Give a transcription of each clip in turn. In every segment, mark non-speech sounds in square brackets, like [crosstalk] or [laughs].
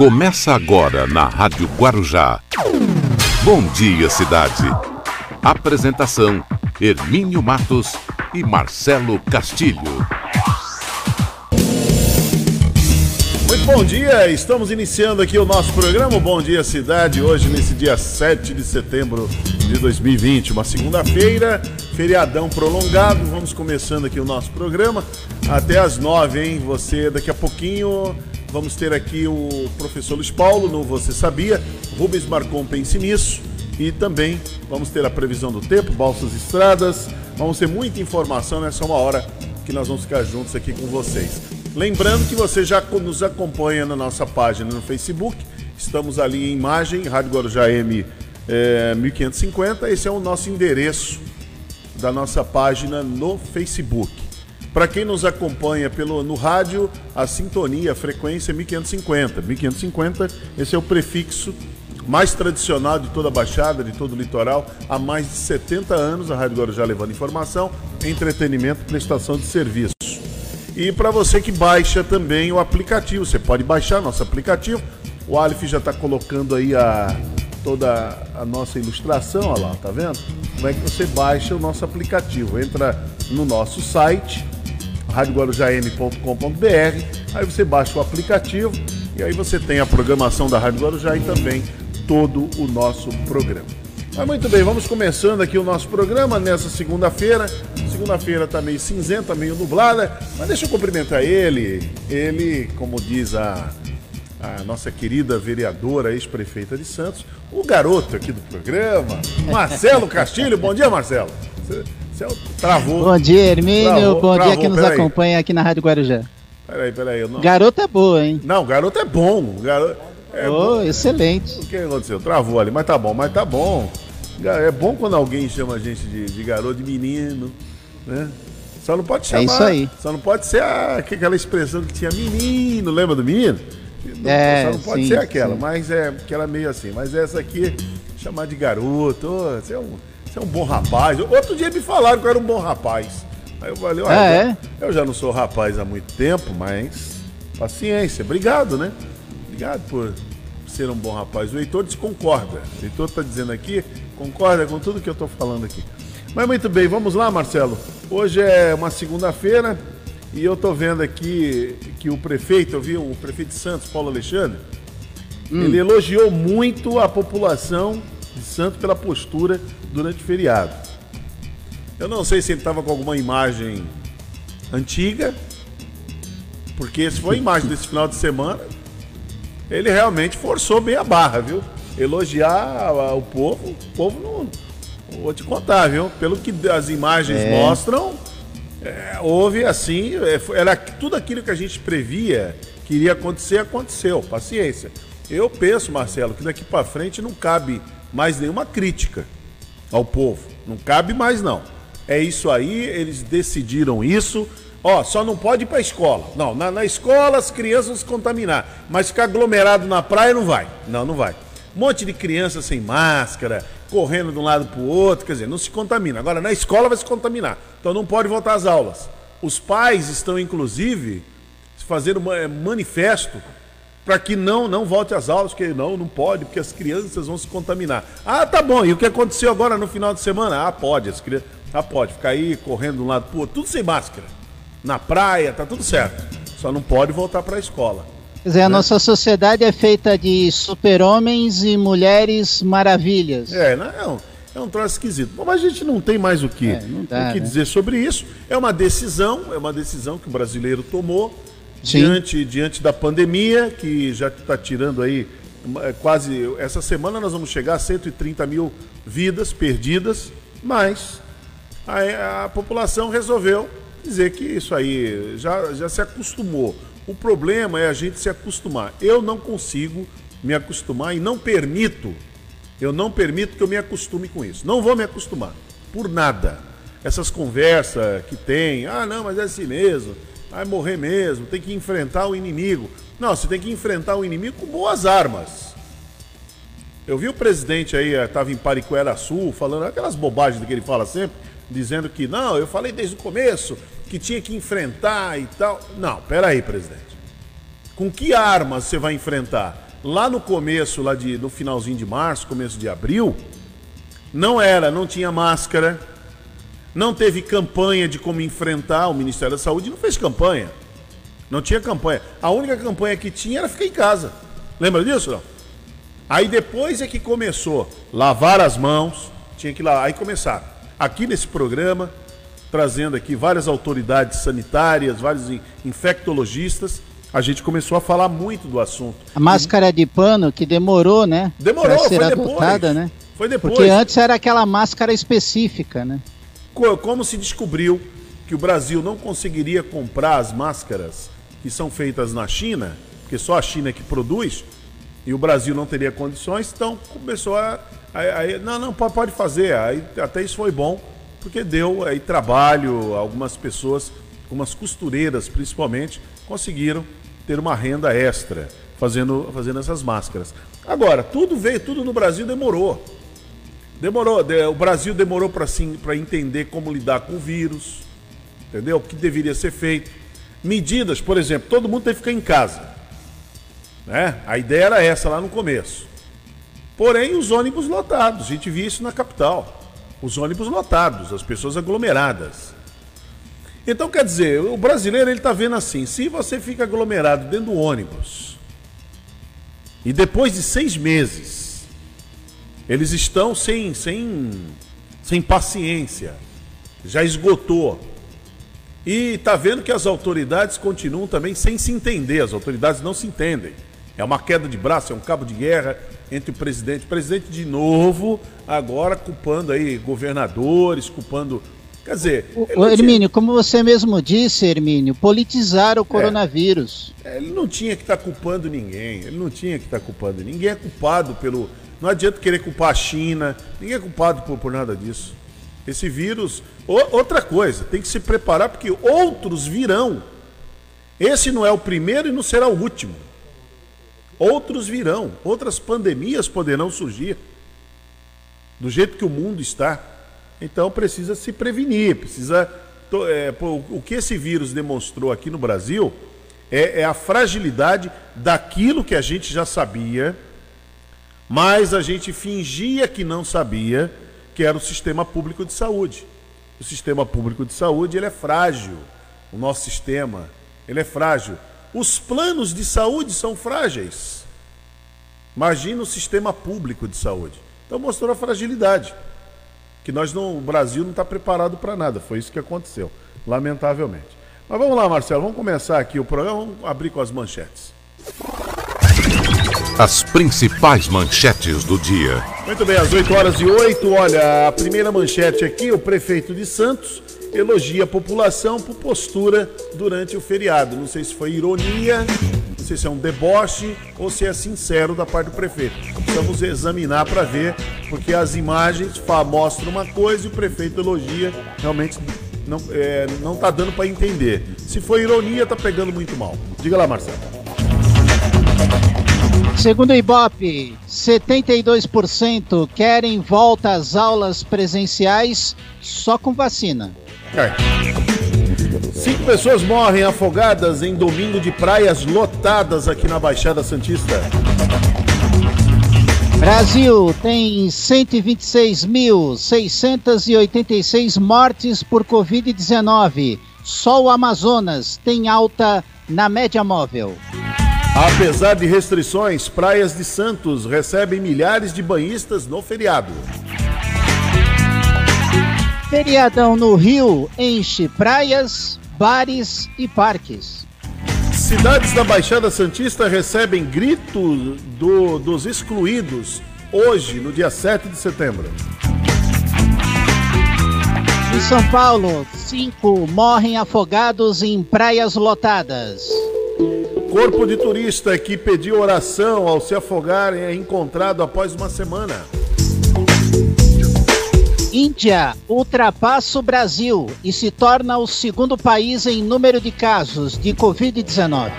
Começa agora na Rádio Guarujá. Bom dia, cidade. Apresentação: Hermínio Matos e Marcelo Castilho. Muito bom dia, estamos iniciando aqui o nosso programa Bom Dia Cidade, hoje nesse dia 7 de setembro de 2020, uma segunda-feira, feriadão prolongado. Vamos começando aqui o nosso programa até às 9, hein? Você daqui a pouquinho vamos ter aqui o professor Luiz Paulo no Você Sabia, Rubens Marcon Pense Nisso e também vamos ter a previsão do tempo, balsas estradas, vamos ter muita informação nessa uma hora que nós vamos ficar juntos aqui com vocês. Lembrando que você já nos acompanha na nossa página no Facebook, estamos ali em imagem, Rádio Guarujá M é, 1550, esse é o nosso endereço da nossa página no Facebook. Para quem nos acompanha pelo, no rádio, a sintonia, a frequência é 1550. 1550, esse é o prefixo mais tradicional de toda a Baixada, de todo o litoral. Há mais de 70 anos, a Rádio Guarujá levando informação, entretenimento, prestação de serviço. E para você que baixa também o aplicativo, você pode baixar nosso aplicativo. O Alif já está colocando aí a, toda a nossa ilustração, olha lá, tá vendo? Como é que você baixa o nosso aplicativo? Entra no nosso site, radioguarujam.com.br, aí você baixa o aplicativo e aí você tem a programação da Rádio Guarujá e também todo o nosso programa. Mas muito bem, vamos começando aqui o nosso programa nessa segunda-feira. Segunda-feira está meio cinzenta, meio nublada, mas deixa eu cumprimentar ele. Ele, como diz a, a nossa querida vereadora, ex-prefeita de Santos, o garoto aqui do programa, Marcelo Castilho. Bom dia, Marcelo. Você travou. Bom dia, Hermínio. Travou, Bom travou, dia que nos acompanha aqui na Rádio Guarujá. Peraí, peraí. Não... Garoto é boa, hein? Não, garoto é bom. Garoto é oh, bom. excelente. O que aconteceu? Travou ali, mas tá bom, mas tá bom. É bom quando alguém chama a gente de, de garoto, de menino, né? Só não pode chamar. É isso aí. Só não pode ser a, aquela expressão que tinha menino, lembra do menino? É, só não pode sim, ser aquela, sim. mas é aquela meio assim. Mas essa aqui, chamar de garoto, você, é um, você é um bom rapaz. Outro dia me falaram que eu era um bom rapaz. Aí eu falei, olha, ah, é? eu já não sou rapaz há muito tempo, mas paciência, obrigado, né? Obrigado por ser um bom rapaz. O Heitor desconcorda. O Heitor está dizendo aqui, concorda com tudo que eu estou falando aqui. Mas muito bem, vamos lá, Marcelo. Hoje é uma segunda-feira e eu estou vendo aqui que o prefeito, eu vi o prefeito de Santos, Paulo Alexandre, hum. ele elogiou muito a população de Santos pela postura durante o feriado. Eu não sei se ele estava com alguma imagem antiga, porque se foi a imagem desse final de semana, ele realmente forçou bem a barra, viu? Elogiar o povo, o povo não. Vou te contar, viu? Pelo que as imagens é. mostram, é, houve assim, é, era tudo aquilo que a gente previa que iria acontecer, aconteceu. Paciência. Eu penso, Marcelo, que daqui para frente não cabe mais nenhuma crítica ao povo. Não cabe mais, não. É isso aí, eles decidiram isso. Ó, só não pode ir pra escola. Não, na, na escola as crianças vão se contaminar. Mas ficar aglomerado na praia não vai. Não, não vai. Um monte de criança sem máscara, correndo de um lado para o outro, quer dizer, não se contamina. Agora, na escola vai se contaminar. Então não pode voltar às aulas. Os pais estão, inclusive, fazendo manifesto para que não não volte às aulas, que não, não pode, porque as crianças vão se contaminar. Ah, tá bom. E o que aconteceu agora no final de semana? Ah, pode. As crianças, ah, pode. Ficar aí correndo de um lado para o outro, tudo sem máscara na praia, tá tudo certo. Só não pode voltar para a escola. Quer dizer, né? a nossa sociedade é feita de super-homens e mulheres maravilhas. É, não, é um, é um troço esquisito. Mas a gente não tem mais o que, é, dá, o que né? dizer sobre isso. É uma decisão, é uma decisão que o brasileiro tomou diante, diante da pandemia, que já está tirando aí é, quase. Essa semana nós vamos chegar a 130 mil vidas perdidas, mas a, a população resolveu dizer que isso aí já, já se acostumou. O problema é a gente se acostumar. Eu não consigo me acostumar e não permito, eu não permito que eu me acostume com isso. Não vou me acostumar, por nada. Essas conversas que tem, ah, não, mas é assim mesmo, vai morrer mesmo, tem que enfrentar o inimigo. Não, você tem que enfrentar o inimigo com boas armas. Eu vi o presidente aí, estava eh, em Pariquera Sul, falando aquelas bobagens que ele fala sempre dizendo que não, eu falei desde o começo que tinha que enfrentar e tal. Não, peraí, presidente. Com que armas você vai enfrentar? Lá no começo, lá de, no finalzinho de março, começo de abril, não era, não tinha máscara, não teve campanha de como enfrentar. O Ministério da Saúde não fez campanha. Não tinha campanha. A única campanha que tinha era ficar em casa. Lembra disso, não? Aí depois é que começou lavar as mãos, tinha que lá, aí começar. Aqui nesse programa, trazendo aqui várias autoridades sanitárias, vários infectologistas, a gente começou a falar muito do assunto. A máscara de pano que demorou, né? Demorou, pra ser foi adotada, depois. né? Foi depois. Porque antes era aquela máscara específica, né? Co- Como se descobriu que o Brasil não conseguiria comprar as máscaras que são feitas na China, porque só a China é que produz, e o Brasil não teria condições, então começou a. a- a- não, não, po- pode fazer. Aí, até isso foi bom, porque deu aí trabalho, algumas pessoas, algumas costureiras principalmente, conseguiram ter uma renda extra fazendo, fazendo essas máscaras. Agora, tudo veio, tudo no Brasil demorou. Demorou, de- o Brasil demorou para sim, para entender como lidar com o vírus, entendeu? O que deveria ser feito. Medidas, por exemplo, todo mundo tem que ficar em casa. Né? A ideia era essa lá no começo. Porém, os ônibus lotados, a gente via isso na capital. Os ônibus lotados, as pessoas aglomeradas. Então, quer dizer, o brasileiro ele está vendo assim: se você fica aglomerado dentro do ônibus e depois de seis meses eles estão sem, sem, sem paciência, já esgotou. E está vendo que as autoridades continuam também sem se entender, as autoridades não se entendem. É uma queda de braço, é um cabo de guerra entre o presidente. O presidente, de novo, agora culpando aí governadores, culpando. Quer dizer. O, o não tinha- Hermínio, como você mesmo disse, Hermínio, politizaram o coronavírus. É, Ele não tinha que estar culpando ninguém. Ele não tinha que estar culpando ninguém. é culpado pelo. Não adianta querer culpar a China. Ninguém é culpado por, por nada disso. Esse vírus. O- outra coisa, tem que se preparar porque outros virão. Esse não é o primeiro e não será o último. Outros virão. Outras pandemias poderão surgir. Do jeito que o mundo está. Então precisa se prevenir. Precisa. é, o que esse vírus demonstrou aqui no Brasil é, é a fragilidade daquilo que a gente já sabia, mas a gente fingia que não sabia, que era o sistema público de saúde. O sistema público de saúde ele é frágil. O nosso sistema ele é frágil. Os planos de saúde são frágeis. Imagina o sistema público de saúde. Então mostrou a fragilidade. Que nós não, o Brasil não está preparado para nada. Foi isso que aconteceu, lamentavelmente. Mas vamos lá, Marcelo, vamos começar aqui o programa, vamos abrir com as manchetes. As principais manchetes do dia. Muito bem, às 8 horas e 8, olha, a primeira manchete aqui, o prefeito de Santos elogia a população por postura durante o feriado. Não sei se foi ironia, não sei se é um deboche ou se é sincero da parte do prefeito. Precisamos examinar para ver, porque as imagens mostram uma coisa e o prefeito elogia, realmente não, é, não tá dando para entender. Se foi ironia, tá pegando muito mal. Diga lá, Marcelo. Segundo o Ibope, 72% querem volta às aulas presenciais só com vacina. É. Cinco pessoas morrem afogadas em domingo de praias lotadas aqui na Baixada Santista. Brasil tem 126.686 mortes por Covid-19. Só o Amazonas tem alta na média móvel. Apesar de restrições, praias de Santos recebem milhares de banhistas no feriado. Feriadão no Rio enche praias, bares e parques. Cidades da Baixada Santista recebem grito do- dos excluídos hoje, no dia 7 de setembro. Em São Paulo, cinco morrem afogados em praias lotadas. Corpo de turista que pediu oração ao se afogar é encontrado após uma semana. Índia ultrapassa o Brasil e se torna o segundo país em número de casos de Covid-19.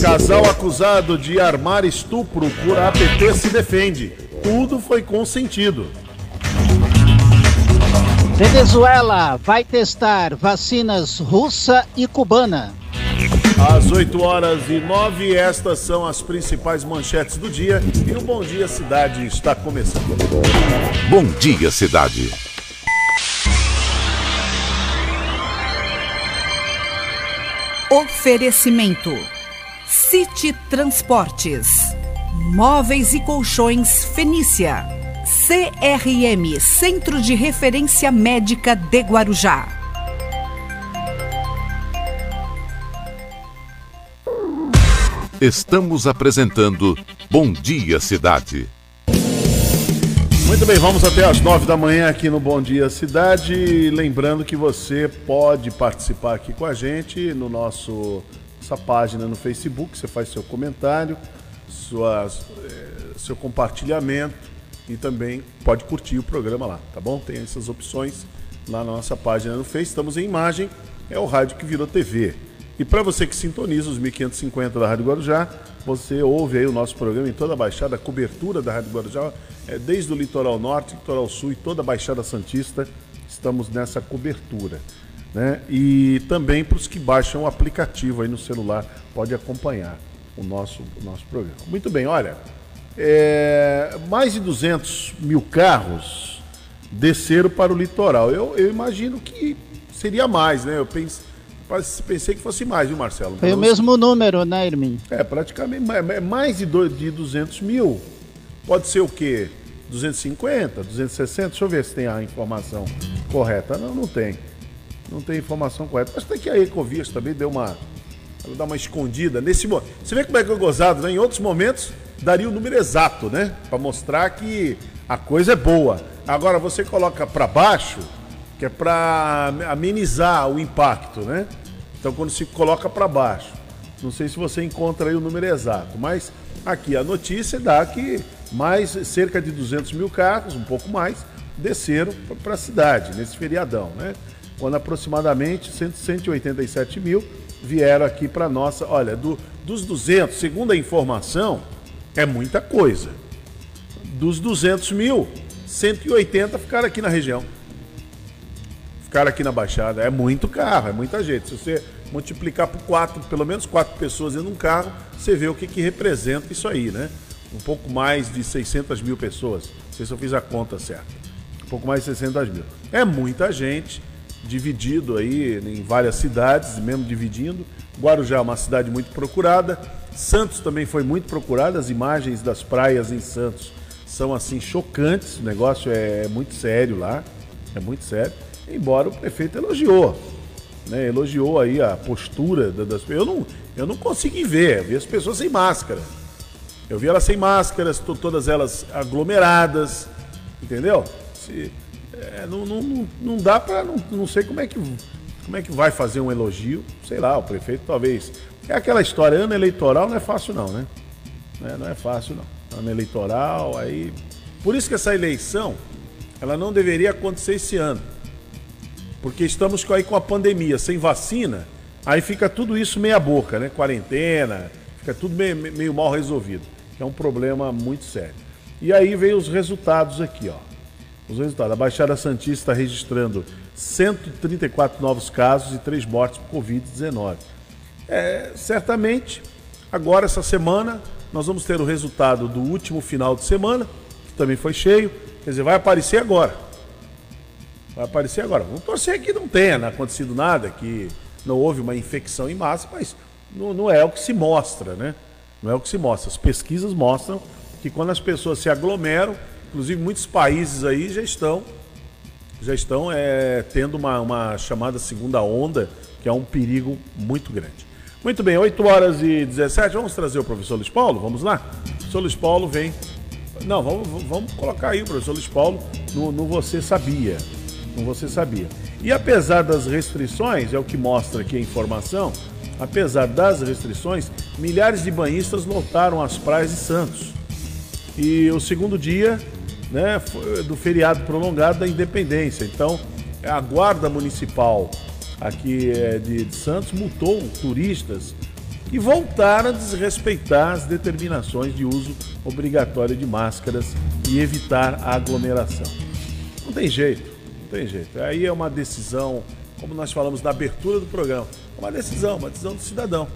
Casal acusado de armar estupro por APT se defende. Tudo foi consentido. Venezuela vai testar vacinas russa e cubana. Às 8 horas e 9, estas são as principais manchetes do dia e o Bom Dia Cidade está começando. Bom Dia Cidade. Oferecimento: City Transportes, Móveis e Colchões Fenícia, CRM Centro de Referência Médica de Guarujá. Estamos apresentando Bom Dia Cidade. Muito bem, vamos até às 9 da manhã aqui no Bom Dia Cidade. Lembrando que você pode participar aqui com a gente no nosso nossa página no Facebook. Você faz seu comentário, suas, eh, seu compartilhamento e também pode curtir o programa lá, tá bom? Tem essas opções lá na nossa página no Face. Estamos em imagem, é o rádio que virou TV. E para você que sintoniza os 1550 da Rádio Guarujá, você ouve aí o nosso programa em toda a Baixada, a cobertura da Rádio Guarujá, é, desde o litoral norte, litoral sul e toda a Baixada Santista, estamos nessa cobertura. Né? E também para os que baixam o aplicativo aí no celular, pode acompanhar o nosso, o nosso programa. Muito bem, olha, é, mais de 200 mil carros desceram para o litoral. Eu, eu imagino que seria mais, né? Eu penso Pensei que fosse mais, viu, Marcelo? Foi o mesmo número, né, Irmin? É, praticamente é mais de 200 mil. Pode ser o quê? 250, 260? Deixa eu ver se tem a informação correta. Não, não tem. Não tem informação correta. Mas tem que a Ecovias também deu uma. Ela dá uma escondida. Nesse Você vê como é que é gozado, né? Em outros momentos, daria o número exato, né? Para mostrar que a coisa é boa. Agora, você coloca para baixo que é para amenizar o impacto, né? Então quando se coloca para baixo, não sei se você encontra aí o número exato, mas aqui a notícia dá que mais cerca de 200 mil carros, um pouco mais, desceram para a cidade nesse feriadão, né? Quando aproximadamente 187 mil vieram aqui para nossa. Olha, do, dos 200, segundo a informação, é muita coisa. Dos 200 mil, 180 ficaram aqui na região ficar aqui na Baixada. É muito carro, é muita gente. Se você multiplicar por quatro, pelo menos quatro pessoas em um carro, você vê o que, que representa isso aí, né? Um pouco mais de 600 mil pessoas. Não sei se eu fiz a conta certa. Um pouco mais de 600 mil. É muita gente, dividido aí em várias cidades, mesmo dividindo. Guarujá é uma cidade muito procurada. Santos também foi muito procurada. As imagens das praias em Santos são assim chocantes. O negócio é muito sério lá. É muito sério embora o prefeito elogiou. Né, elogiou aí a postura das pessoas. Eu não, eu não consegui ver, eu vi as pessoas sem máscara. Eu vi elas sem máscaras, todas elas aglomeradas, entendeu? Se, é, não, não, não dá para não, não sei como é que como é que vai fazer um elogio, sei lá, o prefeito talvez. É aquela história, ano eleitoral não é fácil não, né? Não é, não é fácil não. Ano eleitoral, aí. Por isso que essa eleição, ela não deveria acontecer esse ano porque estamos aí com a pandemia, sem vacina, aí fica tudo isso meia boca, né? Quarentena, fica tudo meio, meio mal resolvido, que é um problema muito sério. E aí vem os resultados aqui, ó. Os resultados. A Baixada Santista está registrando 134 novos casos e 3 mortes por Covid-19. É, certamente, agora essa semana, nós vamos ter o resultado do último final de semana, que também foi cheio. Quer dizer, vai aparecer agora. Vai aparecer agora. Vamos torcer que não tenha né, acontecido nada, que não houve uma infecção em massa, mas não, não é o que se mostra, né? Não é o que se mostra. As pesquisas mostram que quando as pessoas se aglomeram, inclusive muitos países aí já estão já estão é, tendo uma, uma chamada segunda onda, que é um perigo muito grande. Muito bem, 8 horas e 17, vamos trazer o professor Luiz Paulo? Vamos lá? O professor Luiz Paulo vem. Não, vamos, vamos colocar aí o professor Luiz Paulo no, no Você Sabia como você sabia. E apesar das restrições, é o que mostra aqui a informação, apesar das restrições, milhares de banhistas lotaram as praias de Santos. E o segundo dia né, do feriado prolongado da independência. Então, a Guarda Municipal aqui é, de, Santos multou turistas que voltaram a desrespeitar as determinações de uso obrigatório de máscaras e evitar a aglomeração. Não tem jeito. Não tem jeito. Aí é uma decisão, como nós falamos na abertura do programa, é uma decisão, uma decisão do cidadão.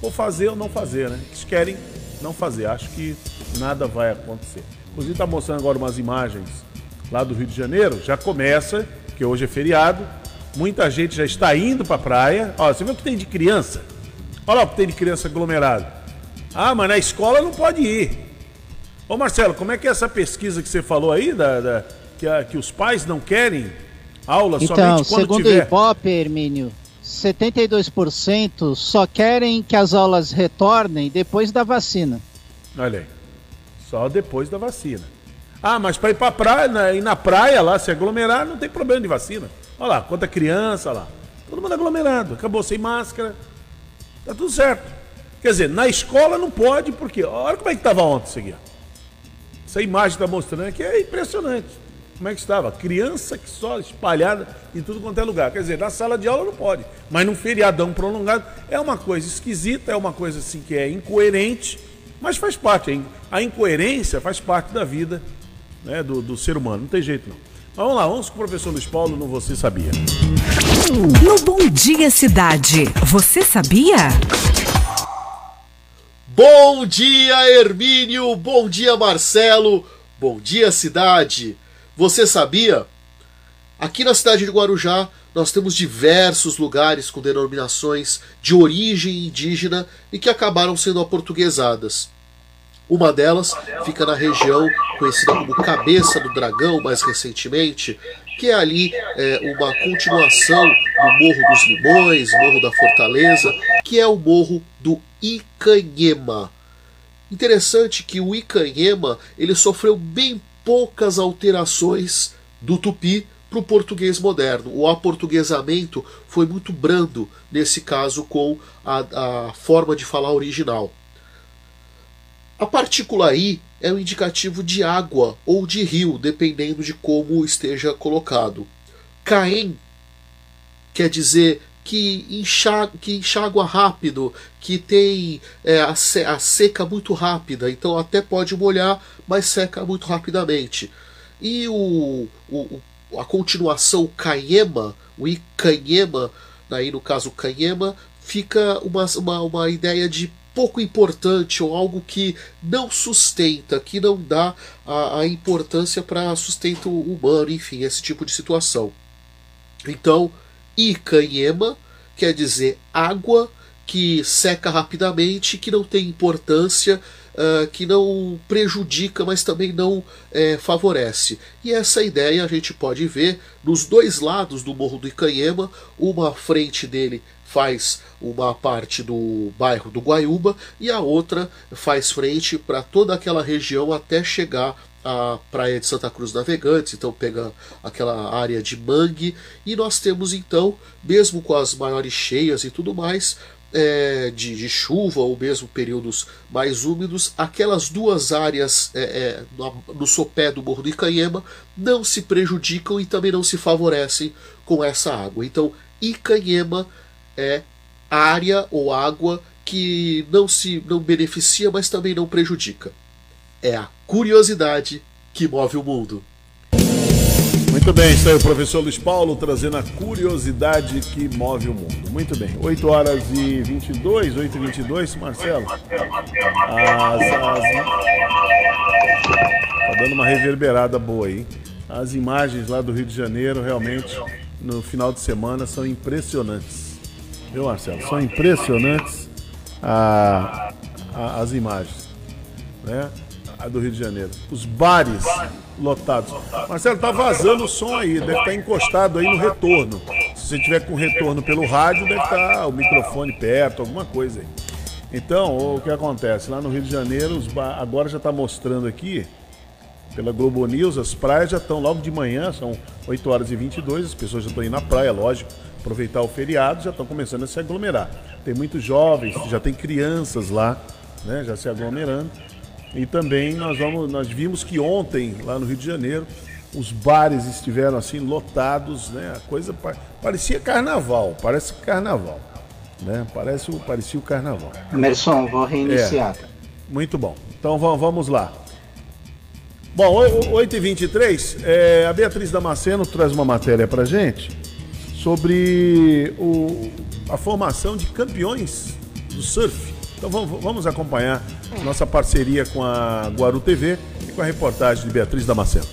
ou fazer ou não fazer, né? Eles querem não fazer. Acho que nada vai acontecer. Inclusive está mostrando agora umas imagens lá do Rio de Janeiro. Já começa, que hoje é feriado. Muita gente já está indo para a praia. Ó, você viu o que tem de criança? Olha lá o que tem de criança aglomerado. Ah, mas na escola não pode ir. Ô Marcelo, como é que é essa pesquisa que você falou aí, da, da que, a, que os pais não querem aula então, somente quando segundo tiver... o Ibope, Hermínio, 72% só querem que as aulas retornem depois da vacina. Olha aí. Só depois da vacina. Ah, mas para ir para praia, na, ir na praia lá, se aglomerar, não tem problema de vacina. Olha lá, quanta criança lá. Todo mundo aglomerado. Acabou sem máscara. Tá tudo certo. Quer dizer, na escola não pode, porque. Olha como é que estava ontem isso aqui. Essa imagem está mostrando aqui é impressionante. Como é que estava? Criança que só espalhada em tudo quanto é lugar. Quer dizer, na sala de aula não pode. Mas num feriadão prolongado é uma coisa esquisita, é uma coisa assim que é incoerente, mas faz parte. A incoerência faz parte da vida né, do, do ser humano. Não tem jeito não. Mas vamos lá, vamos com o professor Luiz Paulo no Você Sabia. No Bom Dia Cidade, você sabia? Bom dia, Hermínio! Bom dia, Marcelo! Bom dia, cidade! Você sabia? Aqui na cidade de Guarujá, nós temos diversos lugares com denominações de origem indígena e que acabaram sendo aportuguesadas. Uma delas fica na região conhecida como Cabeça do Dragão, mais recentemente, que é ali é, uma continuação do Morro dos Limões, Morro da Fortaleza, que é o Morro do Icanhema. Interessante que o Icanhema ele sofreu bem poucas alterações do tupi para o português moderno. O aportuguesamento foi muito brando nesse caso com a, a forma de falar original. A partícula I é um indicativo de água ou de rio, dependendo de como esteja colocado. Caem quer dizer que, enxaga, que enxágua rápido, que tem é, a, a, seca muito rápida, então até pode molhar, mas seca muito rapidamente. E o, o a continuação Canhema, o Icanhema, aí no caso Canhema, fica uma, uma, uma ideia de pouco importante ou algo que não sustenta, que não dá a, a importância para sustento humano, enfim, esse tipo de situação. Então, Ikanhema quer dizer água que seca rapidamente, que não tem importância, uh, que não prejudica, mas também não é, favorece. E essa ideia a gente pode ver nos dois lados do Morro do Icanhema, uma frente dele faz uma parte do bairro do Guaiúba e a outra faz frente para toda aquela região até chegar à praia de Santa Cruz Navegantes, então pega aquela área de mangue e nós temos então, mesmo com as maiores cheias e tudo mais, é, de, de, chuva ou mesmo períodos mais úmidos, aquelas duas áreas é, é, no, no sopé do Morro do Icanhema não se prejudicam e também não se favorecem com essa água. Então, Icanhema é área ou água que não se não beneficia, mas também não prejudica. É a curiosidade que move o mundo. Muito bem, está aí o professor Luiz Paulo trazendo a curiosidade que move o mundo. Muito bem, 8 horas e 22, 8 e 22, Marcelo. As, as... Tá dando uma reverberada boa aí. As imagens lá do Rio de Janeiro realmente no final de semana são impressionantes viu, Marcelo? São impressionantes a, a, as imagens, né? A do Rio de Janeiro. Os bares lotados. Marcelo, tá vazando o som aí, deve estar tá encostado aí no retorno. Se você tiver com retorno pelo rádio, deve estar tá o microfone perto, alguma coisa aí. Então, o que acontece? Lá no Rio de Janeiro, agora já está mostrando aqui, pela Globo News, as praias já estão logo de manhã, são 8 horas e 22, as pessoas já estão indo na praia, lógico, aproveitar o feriado, já estão começando a se aglomerar. Tem muitos jovens, já tem crianças lá, né, já se aglomerando. E também nós vamos, nós vimos que ontem lá no Rio de Janeiro os bares estiveram assim lotados, né? A coisa parecia carnaval, parece carnaval, né? Parece parecia o carnaval. Emerson, vou reiniciar. É, muito bom. Então vamos lá. Bom, 8h23, é, a Beatriz Damasceno traz uma matéria para gente sobre o, a formação de campeões do surf. Então vamos, vamos acompanhar nossa parceria com a Guaru TV e com a reportagem de Beatriz Damasceno.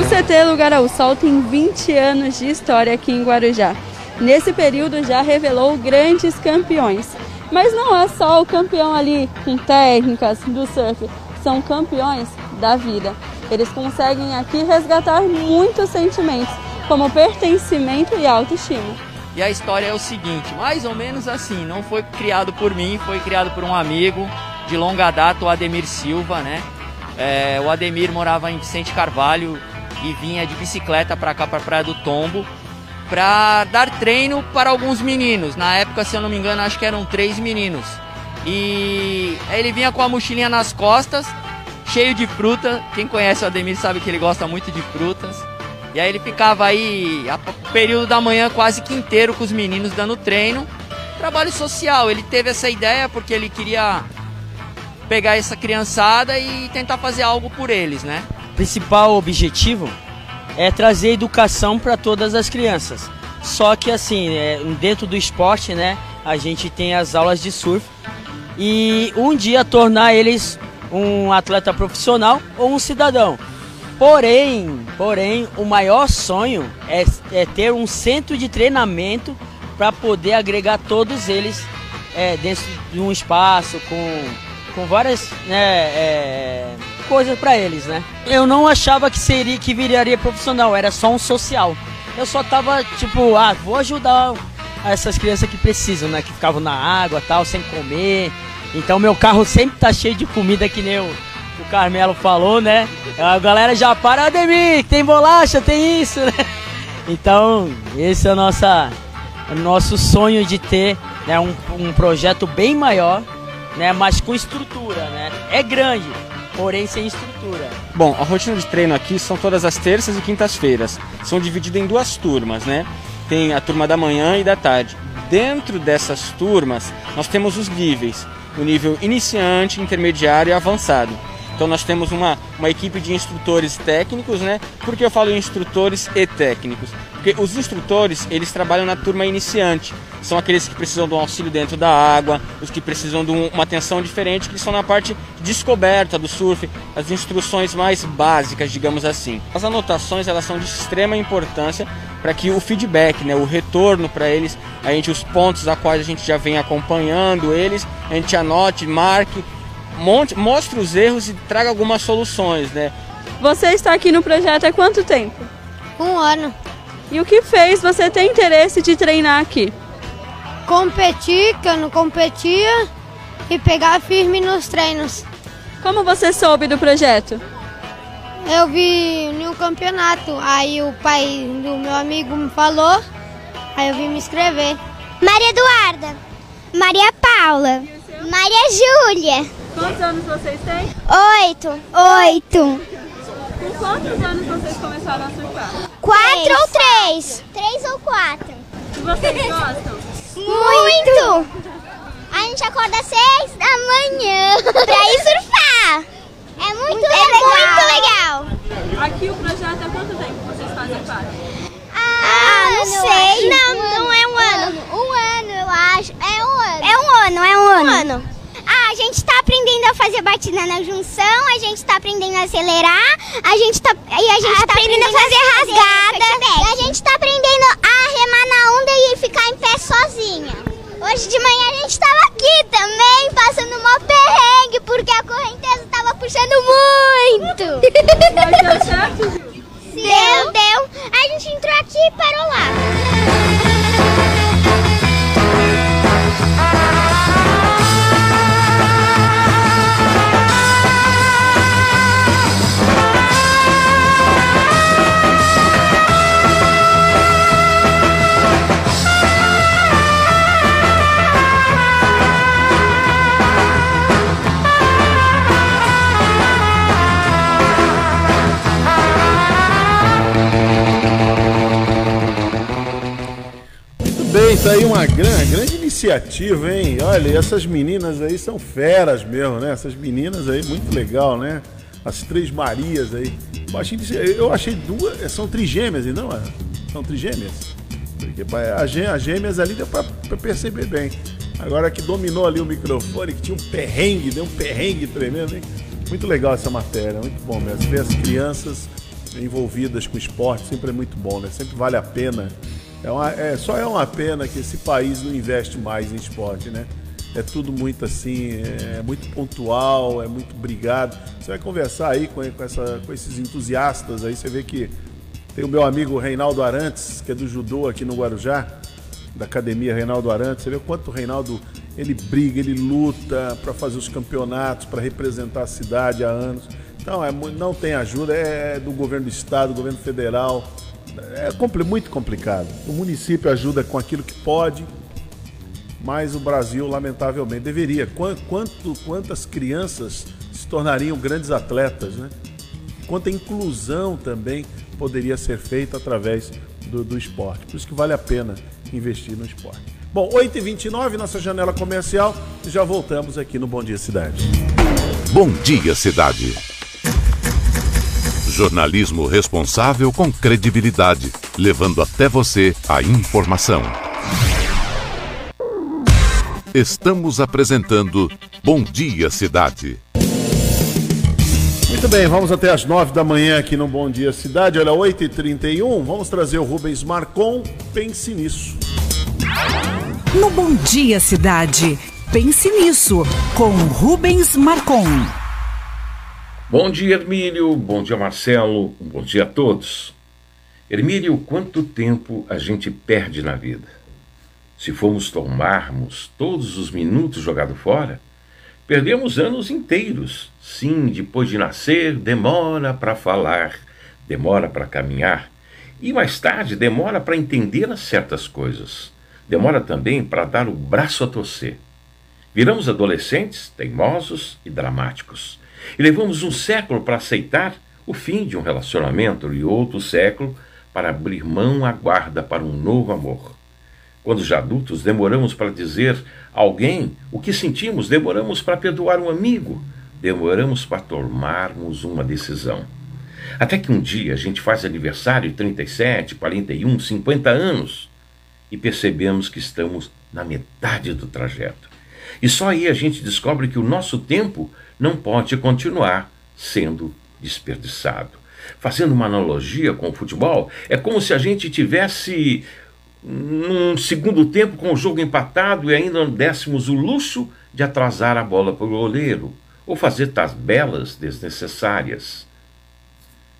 O CT Lugar ao Sol tem 20 anos de história aqui em Guarujá. Nesse período já revelou grandes campeões. Mas não é só o campeão ali com técnicas do surf, são campeões da vida. Eles conseguem aqui resgatar muitos sentimentos, como pertencimento e autoestima. E a história é o seguinte, mais ou menos assim, não foi criado por mim, foi criado por um amigo de longa data, o Ademir Silva, né? É, o Ademir morava em Vicente Carvalho e vinha de bicicleta para cá, para Praia do Tombo, para dar treino para alguns meninos. Na época, se eu não me engano, acho que eram três meninos. E ele vinha com a mochilinha nas costas, cheio de fruta. Quem conhece o Ademir sabe que ele gosta muito de frutas. E aí ele ficava aí, a período da manhã quase que inteiro com os meninos dando treino. Trabalho social, ele teve essa ideia porque ele queria pegar essa criançada e tentar fazer algo por eles, né? O principal objetivo é trazer educação para todas as crianças. Só que assim, é, dentro do esporte, né, a gente tem as aulas de surf e um dia tornar eles um atleta profissional ou um cidadão. Porém, porém, o maior sonho é, é ter um centro de treinamento para poder agregar todos eles é, dentro de um espaço com, com várias né, é, coisas para eles, né? Eu não achava que seria que viraria profissional, era só um social. Eu só tava tipo, ah, vou ajudar essas crianças que precisam, né? Que ficavam na água, tal, sem comer. Então meu carro sempre tá cheio de comida que nem o o Carmelo falou, né? A galera já para, Ademir, tem bolacha, tem isso, né? Então, esse é o nosso sonho de ter né, um, um projeto bem maior, né? Mas com estrutura, né? É grande, porém sem estrutura. Bom, a rotina de treino aqui são todas as terças e quintas-feiras. São divididas em duas turmas, né? Tem a turma da manhã e da tarde. Dentro dessas turmas, nós temos os níveis: o nível iniciante, intermediário e avançado. Então nós temos uma, uma equipe de instrutores técnicos, né? Por que eu falo instrutores e técnicos? Porque os instrutores, eles trabalham na turma iniciante. São aqueles que precisam de um auxílio dentro da água, os que precisam de um, uma atenção diferente, que são na parte de descoberta do surf, as instruções mais básicas, digamos assim. As anotações, elas são de extrema importância para que o feedback, né, o retorno para eles, a gente os pontos a quais a gente já vem acompanhando eles, a gente anote, marque monte, mostre os erros e traga algumas soluções, né? Você está aqui no projeto há quanto tempo? Um ano. E o que fez você ter interesse de treinar aqui? Competir, que eu não competia, e pegar firme nos treinos. Como você soube do projeto? Eu vi um campeonato, aí o pai do meu amigo me falou, aí eu vim me inscrever. Maria Eduarda, Maria Paula, Maria Júlia. Quantos anos vocês têm? Oito. Oito. Com quantos anos vocês começaram a surfar? Quatro três. ou três? Três ou quatro. E vocês gostam? Muito! A gente acorda às seis da manhã [laughs] pra ir surfar. É muito, muito é legal. muito legal. Aqui o projeto há quanto tempo vocês fazem parte? Ah, ah não sei. Não, não é um ano. Um ano, eu acho. É um ano. É um ano, é um ano. Um ano. Ah, a gente está aprendendo a fazer batida na junção, a gente está aprendendo a acelerar, a gente está e a gente tá aprendendo, aprendendo a fazer rasgada, e a gente está aprendendo a remar na onda e ficar em pé sozinha. Hoje de manhã a gente estava aqui também, passando uma perrengue, porque a correnteza estava puxando muito. Mas deu certo, Deu, deu. A gente entrou aqui e parou lá. Tá aí uma grande, grande iniciativa, hein? Olha, essas meninas aí são feras mesmo, né? Essas meninas aí, muito legal, né? As três Marias aí. eu achei duas, são trigêmeas, não é? São trigêmeas. Porque as gêmeas ali deu pra, pra perceber bem. Agora que dominou ali o microfone, que tinha um perrengue, deu um perrengue tremendo, hein? Muito legal essa matéria, muito bom mesmo. Ver as crianças envolvidas com esporte sempre é muito bom, né? Sempre vale a pena. É, uma, é só é uma pena que esse país não investe mais em esporte, né? É tudo muito assim, é muito pontual, é muito brigado. Você vai conversar aí com, com, essa, com esses entusiastas aí, você vê que tem o meu amigo Reinaldo Arantes, que é do judô aqui no Guarujá, da academia Reinaldo Arantes. Você vê o quanto o Reinaldo ele briga, ele luta para fazer os campeonatos, para representar a cidade há anos. Então, é, não tem ajuda, é do governo do estado, do governo federal. É muito complicado. O município ajuda com aquilo que pode, mas o Brasil, lamentavelmente, deveria. Quanto, quantas crianças se tornariam grandes atletas, né? Quanta inclusão também poderia ser feita através do, do esporte. Por isso que vale a pena investir no esporte. Bom, 8h29, nossa janela comercial, já voltamos aqui no Bom Dia Cidade. Bom Dia Cidade. Jornalismo responsável com credibilidade, levando até você a informação. Estamos apresentando Bom Dia Cidade. Muito bem, vamos até as 9 da manhã aqui no Bom Dia Cidade. Olha, 8h31, vamos trazer o Rubens Marcon. Pense nisso. No Bom Dia Cidade, pense nisso, com Rubens Marcon. Bom dia, Hermílio. Bom dia, Marcelo. Bom dia a todos. Hermílio, quanto tempo a gente perde na vida? Se formos tomarmos todos os minutos jogados fora, perdemos anos inteiros. Sim, depois de nascer, demora para falar, demora para caminhar e mais tarde demora para entender certas coisas. Demora também para dar o braço a torcer. Viramos adolescentes, teimosos e dramáticos e levamos um século para aceitar o fim de um relacionamento e outro século para abrir mão à guarda para um novo amor. Quando já adultos, demoramos para dizer a alguém o que sentimos, demoramos para perdoar um amigo, demoramos para tomarmos uma decisão. Até que um dia a gente faz aniversário de 37, 41, 50 anos e percebemos que estamos na metade do trajeto. E só aí a gente descobre que o nosso tempo não pode continuar sendo desperdiçado. Fazendo uma analogia com o futebol, é como se a gente tivesse num segundo tempo com o jogo empatado e ainda dessemos o luxo de atrasar a bola para o goleiro ou fazer tabelas desnecessárias.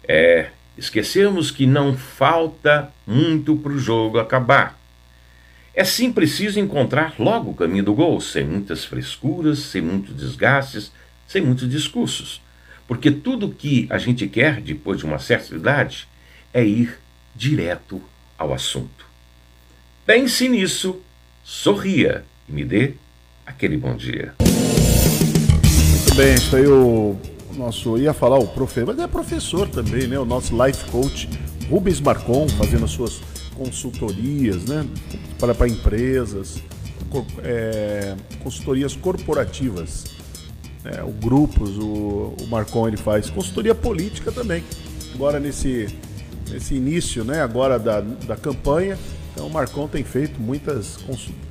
É, esquecemos que não falta muito para o jogo acabar. É sim preciso encontrar logo o caminho do gol, sem muitas frescuras, sem muitos desgastes, sem muitos discursos. Porque tudo que a gente quer depois de uma certa idade é ir direto ao assunto. Pense nisso, sorria e me dê aquele bom dia. Muito bem, isso aí o nosso, ia falar o professor, mas é professor também, né? O nosso life coach Rubens Marcon, fazendo as suas consultorias, né? Para, para empresas, é, consultorias corporativas né, o grupos, o, o Marcon ele faz consultoria política também. Agora nesse, nesse início, né, agora da, da campanha, então o Marcon tem feito muitas,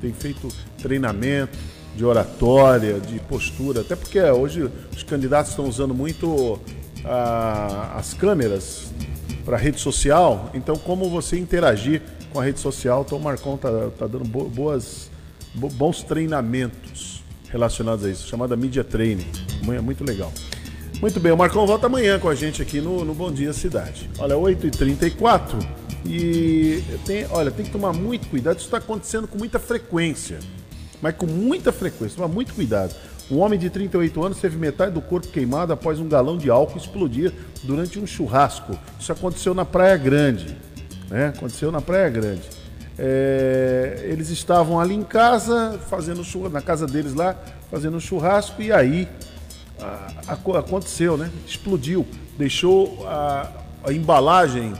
tem feito treinamento de oratória, de postura, até porque hoje os candidatos estão usando muito a, as câmeras para rede social, então como você interagir com a rede social, então o Marcon tá, tá dando boas, bons treinamentos relacionados a isso, chamada Media Training. É muito legal. Muito bem, o Marcão volta amanhã com a gente aqui no, no Bom Dia Cidade. Olha, 8h34 e tem, olha, tem que tomar muito cuidado, isso está acontecendo com muita frequência. Mas com muita frequência, toma muito cuidado. Um homem de 38 anos teve metade do corpo queimado após um galão de álcool explodir durante um churrasco. Isso aconteceu na Praia Grande. Né? Aconteceu na Praia Grande. É, eles estavam ali em casa, fazendo churrasco, na casa deles lá, fazendo churrasco, e aí a, a, aconteceu, né? Explodiu, deixou a, a, embalagem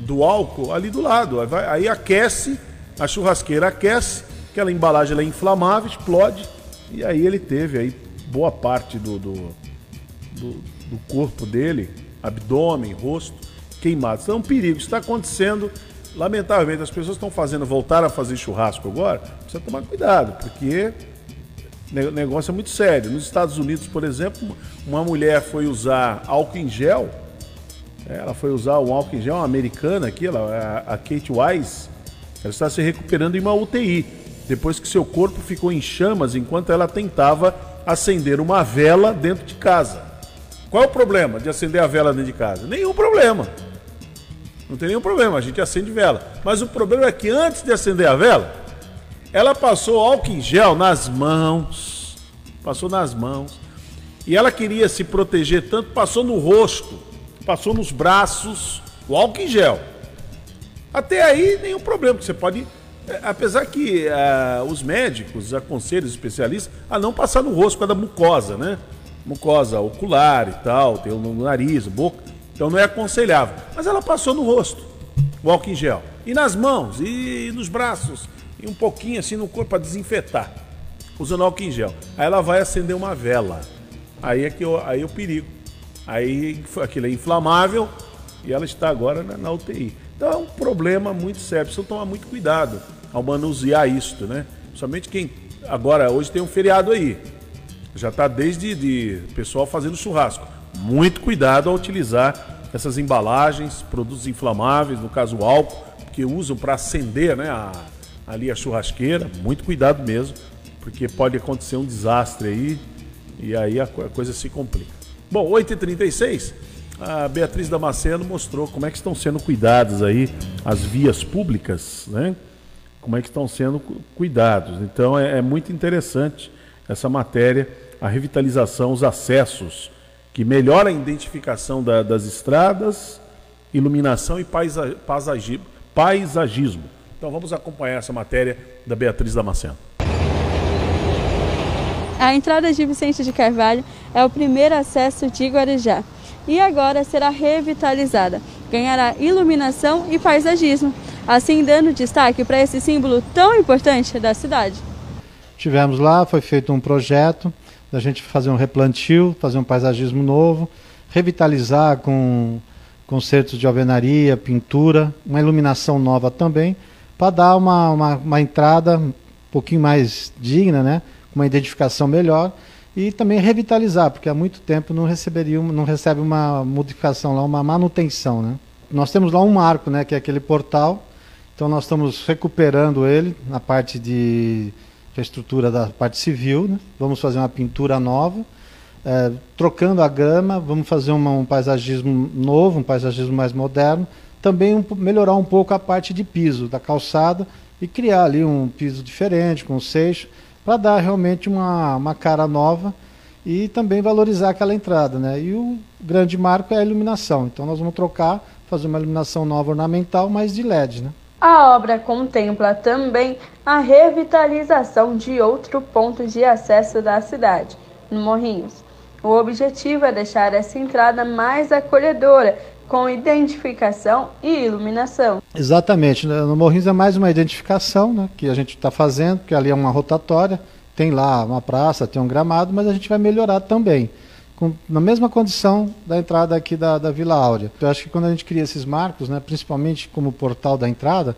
do álcool ali do lado. Aí, vai, aí aquece, a churrasqueira aquece, aquela embalagem é inflamável, explode, e aí ele teve aí boa parte do, do, do, do corpo dele abdômen, rosto queimados. Então é um perigo. Está acontecendo, lamentavelmente, as pessoas estão fazendo, voltar a fazer churrasco agora, precisa tomar cuidado, porque o negócio é muito sério. Nos Estados Unidos, por exemplo, uma mulher foi usar álcool em gel. Ela foi usar o álcool em gel, uma americana aqui, ela, a Kate Wise. Ela está se recuperando em uma UTI, depois que seu corpo ficou em chamas enquanto ela tentava acender uma vela dentro de casa. Qual é o problema de acender a vela dentro de casa? Nenhum problema. Não tem nenhum problema, a gente acende vela. Mas o problema é que antes de acender a vela, ela passou álcool em gel nas mãos. Passou nas mãos. E ela queria se proteger tanto, passou no rosto, passou nos braços, o álcool em gel. Até aí, nenhum problema, você pode. É, apesar que uh, os médicos aconselham os especialistas a não passar no rosto com a da mucosa, né? Mucosa ocular e tal, tem no nariz, boca. Então não é aconselhável. Mas ela passou no rosto, o álcool em gel. E nas mãos, e nos braços, e um pouquinho assim no corpo para desinfetar, usando álcool em gel. Aí ela vai acender uma vela. Aí é que eu, aí é o perigo. Aí aquilo é inflamável e ela está agora na, na UTI. Então é um problema muito sério, precisa tomar muito cuidado ao manusear isto, né? Somente quem. Agora, hoje tem um feriado aí. Já está desde de pessoal fazendo churrasco. Muito cuidado ao utilizar essas embalagens, produtos inflamáveis, no caso o álcool, que usam para acender né, a, ali a churrasqueira. Muito cuidado mesmo, porque pode acontecer um desastre aí e aí a, coisa se complica. Bom, 8h36, a Beatriz Damasceno mostrou como é que estão sendo cuidadas aí as vias públicas, né? Como é que estão sendo cuidados. Então é, é muito interessante essa matéria, a revitalização, os acessos, que melhora a identificação da, das estradas, iluminação e paisa, paisagismo. Então vamos acompanhar essa matéria da Beatriz Damasceno. A entrada de Vicente de Carvalho é o primeiro acesso de Guarujá e agora será revitalizada. Ganhará iluminação e paisagismo, assim dando destaque para esse símbolo tão importante da cidade. Tivemos lá, foi feito um projeto da gente fazer um replantio, fazer um paisagismo novo, revitalizar com concertos de alvenaria, pintura, uma iluminação nova também, para dar uma, uma, uma entrada um pouquinho mais digna, né? uma identificação melhor e também revitalizar, porque há muito tempo não receberia, não recebe uma modificação lá, uma manutenção, né? Nós temos lá um marco, né, que é aquele portal. Então nós estamos recuperando ele na parte de estrutura da parte civil, né? Vamos fazer uma pintura nova, é, trocando a grama, vamos fazer uma, um paisagismo novo, um paisagismo mais moderno, também um, melhorar um pouco a parte de piso da calçada e criar ali um piso diferente, com seixo, para dar realmente uma, uma cara nova e também valorizar aquela entrada. Né? E o grande marco é a iluminação. Então nós vamos trocar, fazer uma iluminação nova ornamental, mas de LED. Né? A obra contempla também a revitalização de outro ponto de acesso da cidade, no Morrinhos. O objetivo é deixar essa entrada mais acolhedora com identificação e iluminação. Exatamente. Né? No Morrinhos é mais uma identificação né, que a gente está fazendo, porque ali é uma rotatória, tem lá uma praça, tem um gramado, mas a gente vai melhorar também. Com, na mesma condição da entrada aqui da, da Vila Áurea. Eu acho que quando a gente cria esses marcos, né, principalmente como portal da entrada,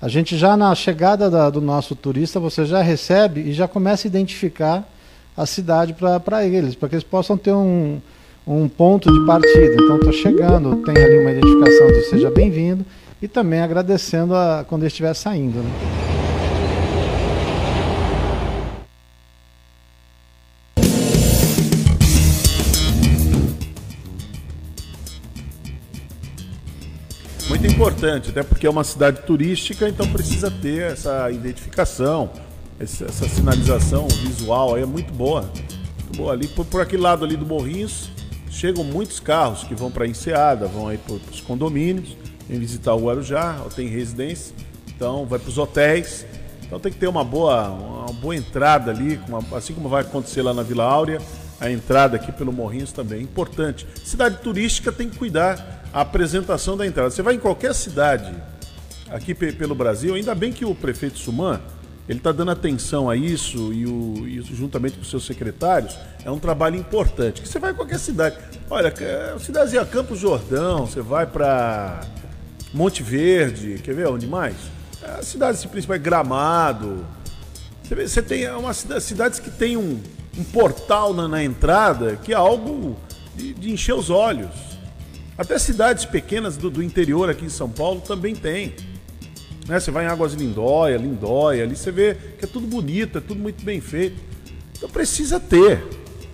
a gente já na chegada da, do nosso turista, você já recebe e já começa a identificar a cidade para eles, para que eles possam ter um, um ponto de partida. Então estou chegando, tem ali uma identificação de seja bem-vindo e também agradecendo a, quando estiver saindo. Né? Muito importante, até porque é uma cidade turística, então precisa ter essa identificação, essa sinalização visual é muito boa. Muito boa ali, por, por aquele lado ali do Morrinhos, chegam muitos carros que vão para a Enseada, vão aí para os condomínios, vem visitar o Guarujá, tem residência, então vai para os hotéis. Então tem que ter uma boa, uma boa entrada ali, assim como vai acontecer lá na Vila Áurea, a entrada aqui pelo Morrinhos também é importante. Cidade turística tem que cuidar a apresentação da entrada. Você vai em qualquer cidade aqui pelo Brasil, ainda bem que o prefeito Suman ele está dando atenção a isso e, o, juntamente com os seus secretários, é um trabalho importante. Que você vai em qualquer cidade. Olha, cidadezinha Campos Jordão, você vai para Monte Verde, quer ver onde mais? A cidade principal é Gramado. Você, vê, você tem uma cidade, cidades que tem um, um portal na, na, entrada que é algo de, de, encher os olhos. Até cidades pequenas do, do interior aqui em São Paulo também tem. Né? Você vai em Águas Lindóia, Lindóia, ali você vê que é tudo bonito, é tudo muito bem feito. Então precisa ter.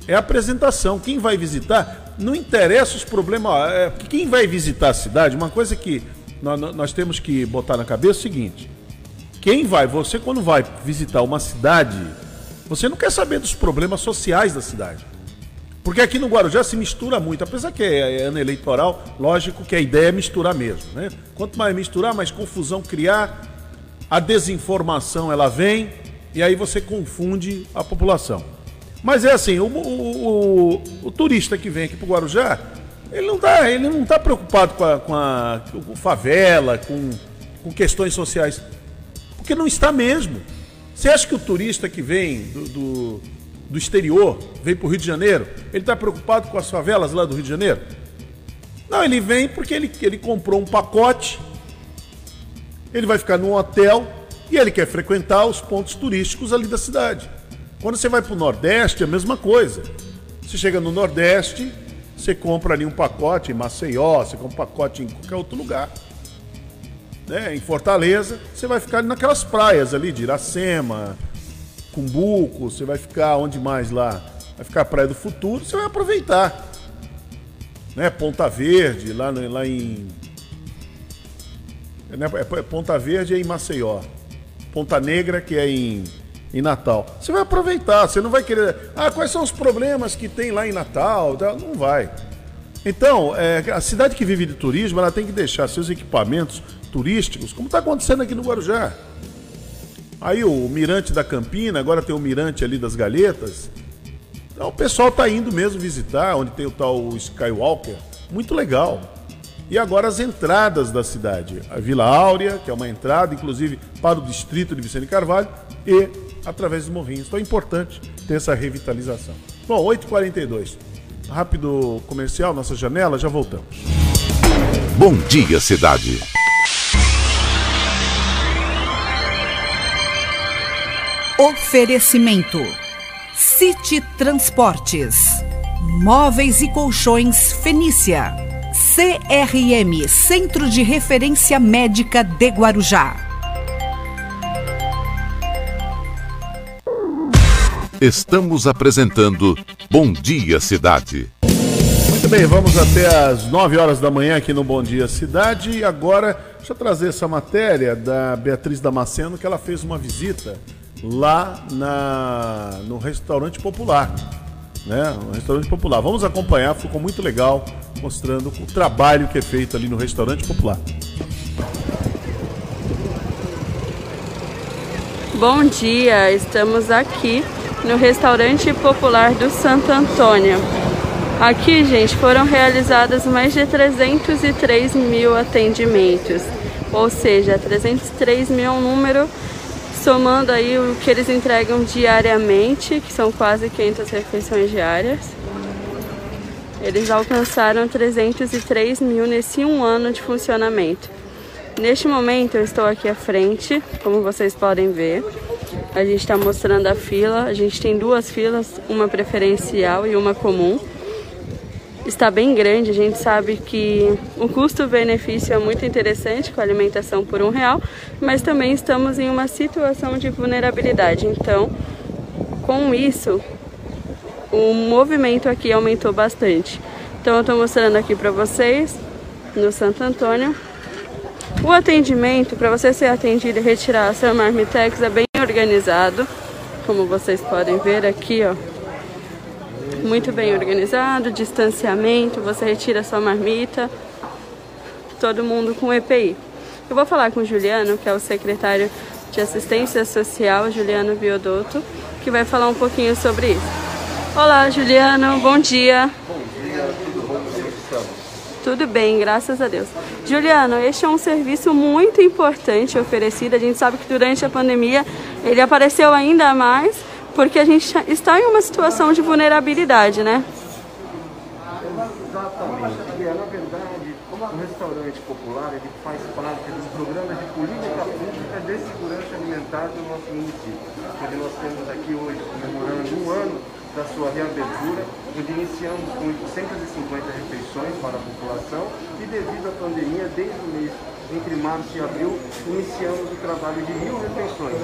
É apresentação. Quem vai visitar, não interessa os problemas. É, quem vai visitar a cidade, uma coisa que nós, nós temos que botar na cabeça é o seguinte: quem vai, você quando vai visitar uma cidade, você não quer saber dos problemas sociais da cidade. Porque aqui no Guarujá se mistura muito, apesar que é ano eleitoral, lógico que a ideia é misturar mesmo, né? Quanto mais misturar, mais confusão criar, a desinformação ela vem e aí você confunde a população. Mas é assim, o, o, o, o turista que vem aqui para o Guarujá, ele não está ele não tá preocupado com a, com a com favela, com, com questões sociais, porque não está mesmo. Você acha que o turista que vem do, do do exterior, vem para o Rio de Janeiro, ele está preocupado com as favelas lá do Rio de Janeiro? Não, ele vem porque ele, ele comprou um pacote, ele vai ficar num hotel e ele quer frequentar os pontos turísticos ali da cidade. Quando você vai para o Nordeste, é a mesma coisa. Você chega no Nordeste, você compra ali um pacote em Maceió, você compra um pacote em qualquer outro lugar. Né? Em Fortaleza, você vai ficar naquelas praias ali de Iracema, Cumbuco, você vai ficar onde mais lá? Vai ficar Praia do Futuro, você vai aproveitar. Né? Ponta Verde, lá, lá em. Né? É, Ponta Verde é em Maceió. Ponta Negra, que é em, em Natal. Você vai aproveitar, você não vai querer. Ah, quais são os problemas que tem lá em Natal? Não vai. Então, é, a cidade que vive de turismo, ela tem que deixar seus equipamentos turísticos, como está acontecendo aqui no Guarujá. Aí o Mirante da Campina, agora tem o Mirante ali das Galhetas. Então o pessoal tá indo mesmo visitar, onde tem o tal Skywalker. Muito legal. E agora as entradas da cidade. A Vila Áurea, que é uma entrada, inclusive, para o distrito de Vicente Carvalho, e através dos morrinhos. Então é importante ter essa revitalização. Bom, 8h42. Rápido comercial, nossa janela, já voltamos. Bom dia, cidade. Oferecimento: City Transportes, Móveis e Colchões Fenícia, CRM Centro de Referência Médica de Guarujá. Estamos apresentando Bom Dia Cidade. Muito bem, vamos até às 9 horas da manhã aqui no Bom Dia Cidade. E agora, deixa eu trazer essa matéria da Beatriz Damasceno, que ela fez uma visita lá na, no restaurante popular. Né? No restaurante popular. Vamos acompanhar, ficou muito legal, mostrando o trabalho que é feito ali no restaurante popular. Bom dia, estamos aqui no restaurante popular do Santo Antônio. Aqui, gente, foram realizadas mais de 303 mil atendimentos, ou seja, 303 mil é um número somando aí o que eles entregam diariamente, que são quase 500 refeições diárias. Eles alcançaram 303 mil nesse um ano de funcionamento. Neste momento eu estou aqui à frente, como vocês podem ver. A gente está mostrando a fila. A gente tem duas filas, uma preferencial e uma comum está bem grande. A gente sabe que o custo-benefício é muito interessante com a alimentação por um real, mas também estamos em uma situação de vulnerabilidade. Então, com isso, o movimento aqui aumentou bastante. Então, eu estou mostrando aqui para vocês no Santo Antônio. O atendimento, para você ser atendido e retirar a sua marmitex, é bem organizado, como vocês podem ver aqui, ó muito bem organizado, distanciamento, você retira sua marmita, todo mundo com EPI. Eu vou falar com o Juliano, que é o secretário de Assistência Social, Juliano Biodotto, que vai falar um pouquinho sobre isso. Olá, Juliano, bom dia. Bom dia, tudo bom? Como estamos? Tudo bem, graças a Deus. Juliano, este é um serviço muito importante oferecido. A gente sabe que durante a pandemia ele apareceu ainda mais porque a gente está em uma situação de vulnerabilidade, né? Exatamente. na verdade, o restaurante popular ele faz parte dos programas de política pública de segurança alimentar do nosso município. Onde nós temos aqui hoje comemorando um ano da sua reabertura, iniciamos com 850 refeições para a população e devido à pandemia, desde o mês entre março e abril, iniciamos o trabalho de mil refeições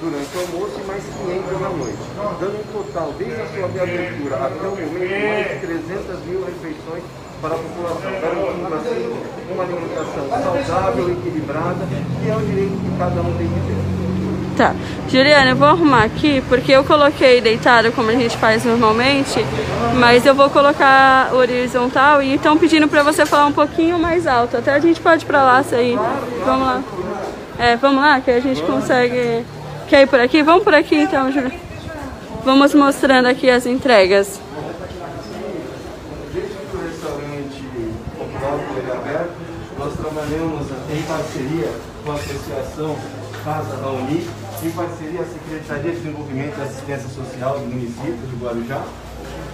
durante o almoço e mais 500 na noite, dando um total, desde a sua reabertura até o momento, mais de 300 mil refeições para a população, garantindo assim uma alimentação saudável, equilibrada, que é o direito que cada um tem de ter. Tá. Juliana, eu vou arrumar aqui, porque eu coloquei deitado como a gente faz normalmente, mas eu vou colocar horizontal e estão pedindo para você falar um pouquinho mais alto. Até a gente pode ir pra lá sair. Vamos lá. É, vamos lá, que a gente consegue... Quer ir por aqui? Vamos por aqui então, Juliana. Vamos mostrando aqui as entregas. Nós trabalhamos em parceria com a Associação Casa Raoni em parceria a Secretaria de Desenvolvimento e Assistência Social do município de Guarujá.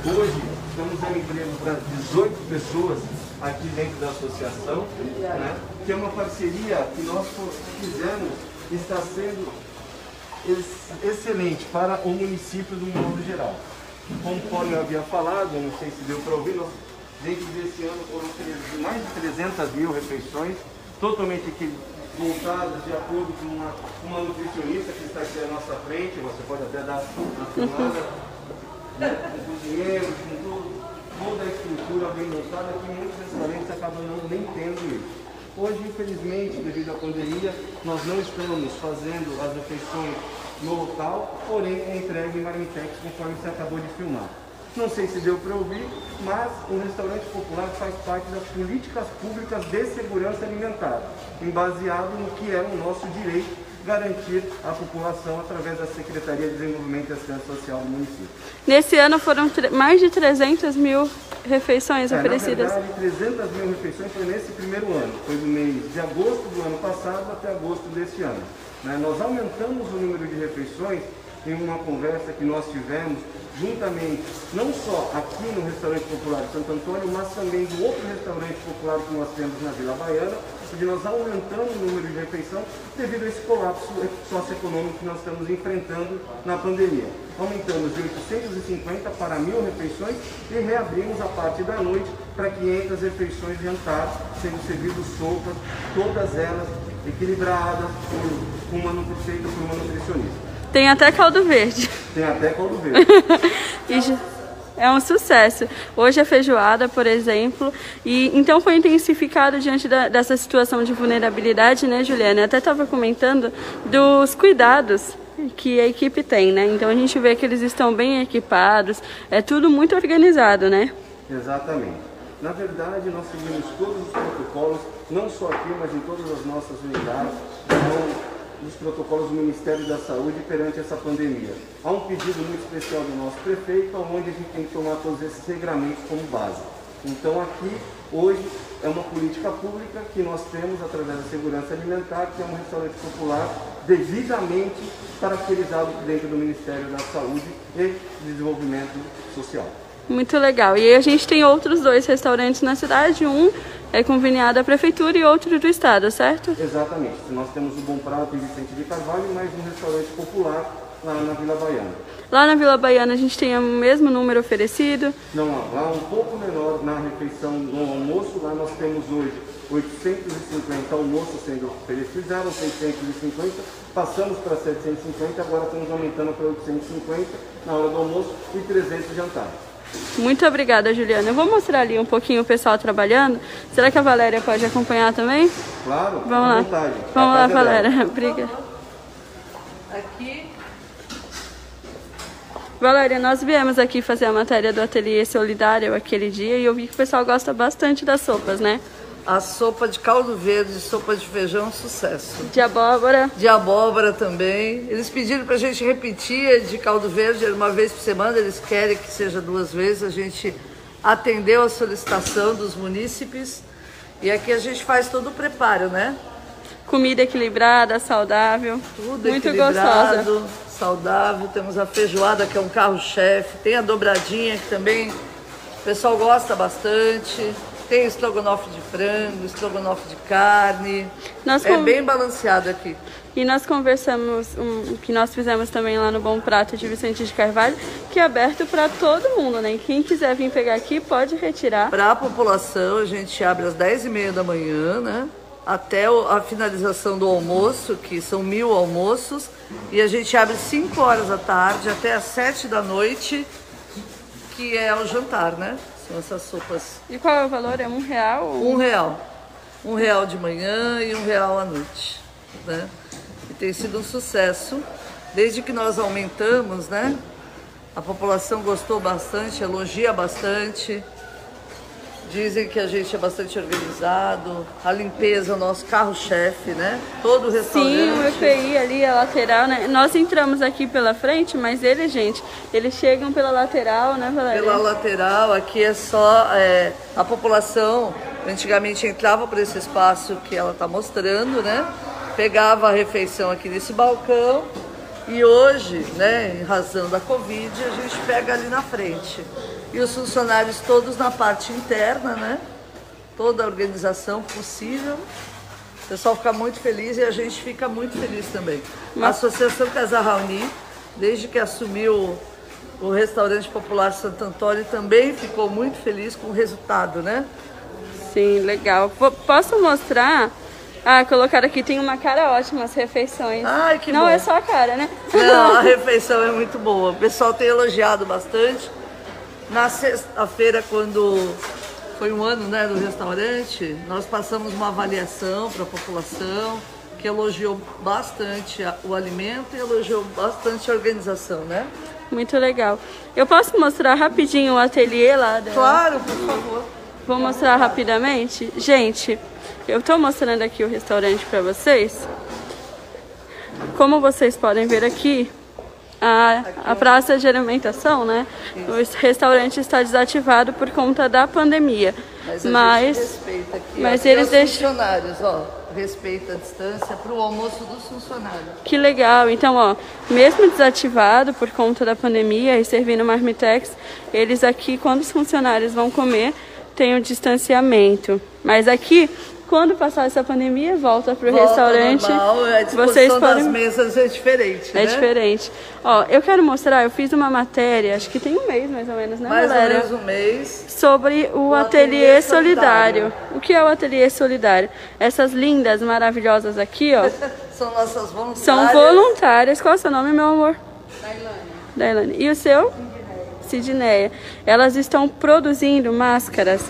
Hoje estamos dando emprego para 18 pessoas aqui dentro da associação, né, que é uma parceria que nós fizemos está sendo excelente para o município do modo geral. Conforme eu havia falado, não sei se deu para ouvir, nós, dentro desse ano foram mais de 300 mil refeições, totalmente equilibradas montadas de acordo com uma, uma nutricionista que está aqui à nossa frente, você pode até dar uma filmada, com cozinheiros, com tudo, toda a estrutura bem montada, que muitos restaurantes acabam não, nem tendo isso. Hoje, infelizmente, devido à pandemia, nós não estamos fazendo as refeições no local, porém é entregue em Marintex, conforme você acabou de filmar. Não sei se deu para ouvir, mas o restaurante popular faz parte das políticas públicas de segurança alimentar, baseado no que é o nosso direito garantir à população através da Secretaria de Desenvolvimento e Assistência Social do município. Nesse ano foram mais de 300 mil refeições é, oferecidas. Na verdade, 300 mil refeições foi nesse primeiro ano. Foi do mês de agosto do ano passado até agosto desse ano. Né? Nós aumentamos o número de refeições em uma conversa que nós tivemos juntamente, não só aqui no restaurante popular de Santo Antônio, mas também do outro restaurante popular que nós temos na Vila Baiana, onde nós aumentamos o número de refeição devido a esse colapso socioeconômico que nós estamos enfrentando na pandemia. Aumentamos de 850 para mil refeições e reabrimos a parte da noite para 500 refeições de jantar, sendo servidos sopas, todas elas equilibradas, com uma, feita por uma nutricionista. Tem até caldo verde. Tem até caldo verde. [laughs] [laughs] é um sucesso. Hoje é feijoada, por exemplo, e então foi intensificado diante da, dessa situação de vulnerabilidade, né, Juliana? Eu até estava comentando dos cuidados que a equipe tem, né? Então a gente vê que eles estão bem equipados, é tudo muito organizado, né? Exatamente. Na verdade, nós seguimos todos os protocolos, não só aqui, mas em todas as nossas unidades. Então, dos protocolos do Ministério da Saúde perante essa pandemia. Há um pedido muito especial do nosso prefeito, onde a gente tem que tomar todos esses regramentos como base. Então aqui, hoje, é uma política pública que nós temos através da segurança alimentar, que é um restaurante popular devidamente caracterizado dentro do Ministério da Saúde e Desenvolvimento Social. Muito legal. E aí a gente tem outros dois restaurantes na cidade, um é conveniado à prefeitura e outro do estado, certo? Exatamente. Nós temos o Bom Prato em Vicente de Carvalho e mais um restaurante popular lá na Vila Baiana. Lá na Vila Baiana a gente tem o mesmo número oferecido? Não, lá um pouco menor na refeição no almoço, lá nós temos hoje 850 almoços sendo oferecidos, eram 650, passamos para 750, agora estamos aumentando para 850 na hora do almoço e 300 jantares. Muito obrigada, Juliana. Eu vou mostrar ali um pouquinho o pessoal trabalhando. Será que a Valéria pode acompanhar também? Claro, Vamos lá. Vontade. Vamos lá, Valéria. [laughs] Obrigada. Aqui. Valéria, nós viemos aqui fazer a matéria do Ateliê Solidário aquele dia e eu vi que o pessoal gosta bastante das sopas, né? A sopa de caldo verde, sopa de feijão, sucesso. De abóbora? De abóbora também. Eles pediram pra gente repetir de caldo verde uma vez por semana, eles querem que seja duas vezes, a gente atendeu a solicitação dos munícipes e aqui a gente faz todo o preparo, né? Comida equilibrada, saudável. Tudo muito equilibrado, gostosa. saudável. Temos a feijoada, que é um carro-chefe. Tem a dobradinha, que também o pessoal gosta bastante. Tem estrogonofe de frango, estrogonofe de carne. Nós é com- bem balanceado aqui. E nós conversamos, um, que nós fizemos também lá no Bom Prato de Vicente de Carvalho, que é aberto para todo mundo, né? E Quem quiser vir pegar aqui pode retirar. Para a população, a gente abre às 10h30 da manhã, né? Até a finalização do almoço, que são mil almoços. E a gente abre 5 horas da tarde até às 7 da noite, que é o jantar, né? São essas sopas. E qual é o valor? É um real? Um real. Um real de manhã e um real à noite, né? E tem sido um sucesso. Desde que nós aumentamos, né? A população gostou bastante, elogia bastante. Dizem que a gente é bastante organizado. A limpeza é o nosso carro-chefe, né? Todo o restaurante. Sim, o EPI ali, a lateral, né? Nós entramos aqui pela frente, mas eles, gente, eles chegam pela lateral, né, Valéria? Pela lateral, aqui é só é, a população. Antigamente entrava por esse espaço que ela está mostrando, né? Pegava a refeição aqui nesse balcão e hoje, né, em razão da Covid, a gente pega ali na frente. E os funcionários todos na parte interna, né? Toda a organização possível. O pessoal fica muito feliz e a gente fica muito feliz também. A Associação Casa Raoni, desde que assumiu o restaurante popular Santo Antônio, também ficou muito feliz com o resultado, né? Sim, legal. Po- Posso mostrar? Ah, colocaram aqui, tem uma cara ótima as refeições. Ai, que Não bom. é só a cara, né? Não, a [laughs] refeição é muito boa. O pessoal tem elogiado bastante. Na sexta-feira, quando foi um ano né, do restaurante, nós passamos uma avaliação para a população que elogiou bastante o alimento e elogiou bastante a organização, né? Muito legal. Eu posso mostrar rapidinho o ateliê lá? dela? Claro, por favor. Vou mostrar rapidamente. Gente, eu tô mostrando aqui o restaurante para vocês. Como vocês podem ver aqui, a, a praça de alimentação, né? O restaurante está desativado por conta da pandemia. Mas Mas, respeita aqui. mas Aqui eles deixam. funcionários, ó, respeita a distância para o almoço dos funcionários. Que legal. Então, ó, mesmo desativado por conta da pandemia e servindo marmitex, eles aqui, quando os funcionários vão comer, tem o distanciamento. Mas aqui, quando passar essa pandemia, volta pro Volta restaurante. normal, a disposição vocês das podem mesas é diferente, É né? diferente. Ó, eu quero mostrar, eu fiz uma matéria, acho que tem um mês mais ou menos, né, Mais ou Valéria? menos um mês. Sobre o, O ateliê, ateliê solidário. solidário. O que é o ateliê solidário? Essas lindas, maravilhosas aqui, ó, [laughs] São nossas voluntárias. são voluntárias. Qual é o seu nome, meu amor? Dailane. E o seu? Sidneia. Elas estão produzindo máscaras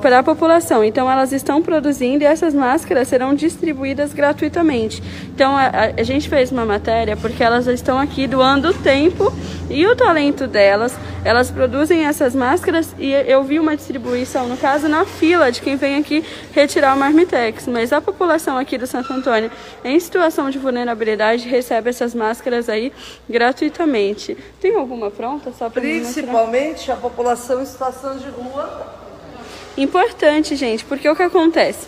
para a população. Então, elas estão produzindo e essas máscaras serão distribuídas gratuitamente. Então, a, a- a gente fez uma matéria porque elas estão aqui doando o tempo e o talento delas. Elas produzem essas máscaras e eu vi uma distribuição, no caso, na fila de quem vem aqui retirar o Marmitex. Mas a população aqui do Santo Antônio, em situação de vulnerabilidade, recebe essas máscaras aí gratuitamente. Tem alguma pronta só para Principalmente a população em situação de rua. Importante, gente, porque o que acontece?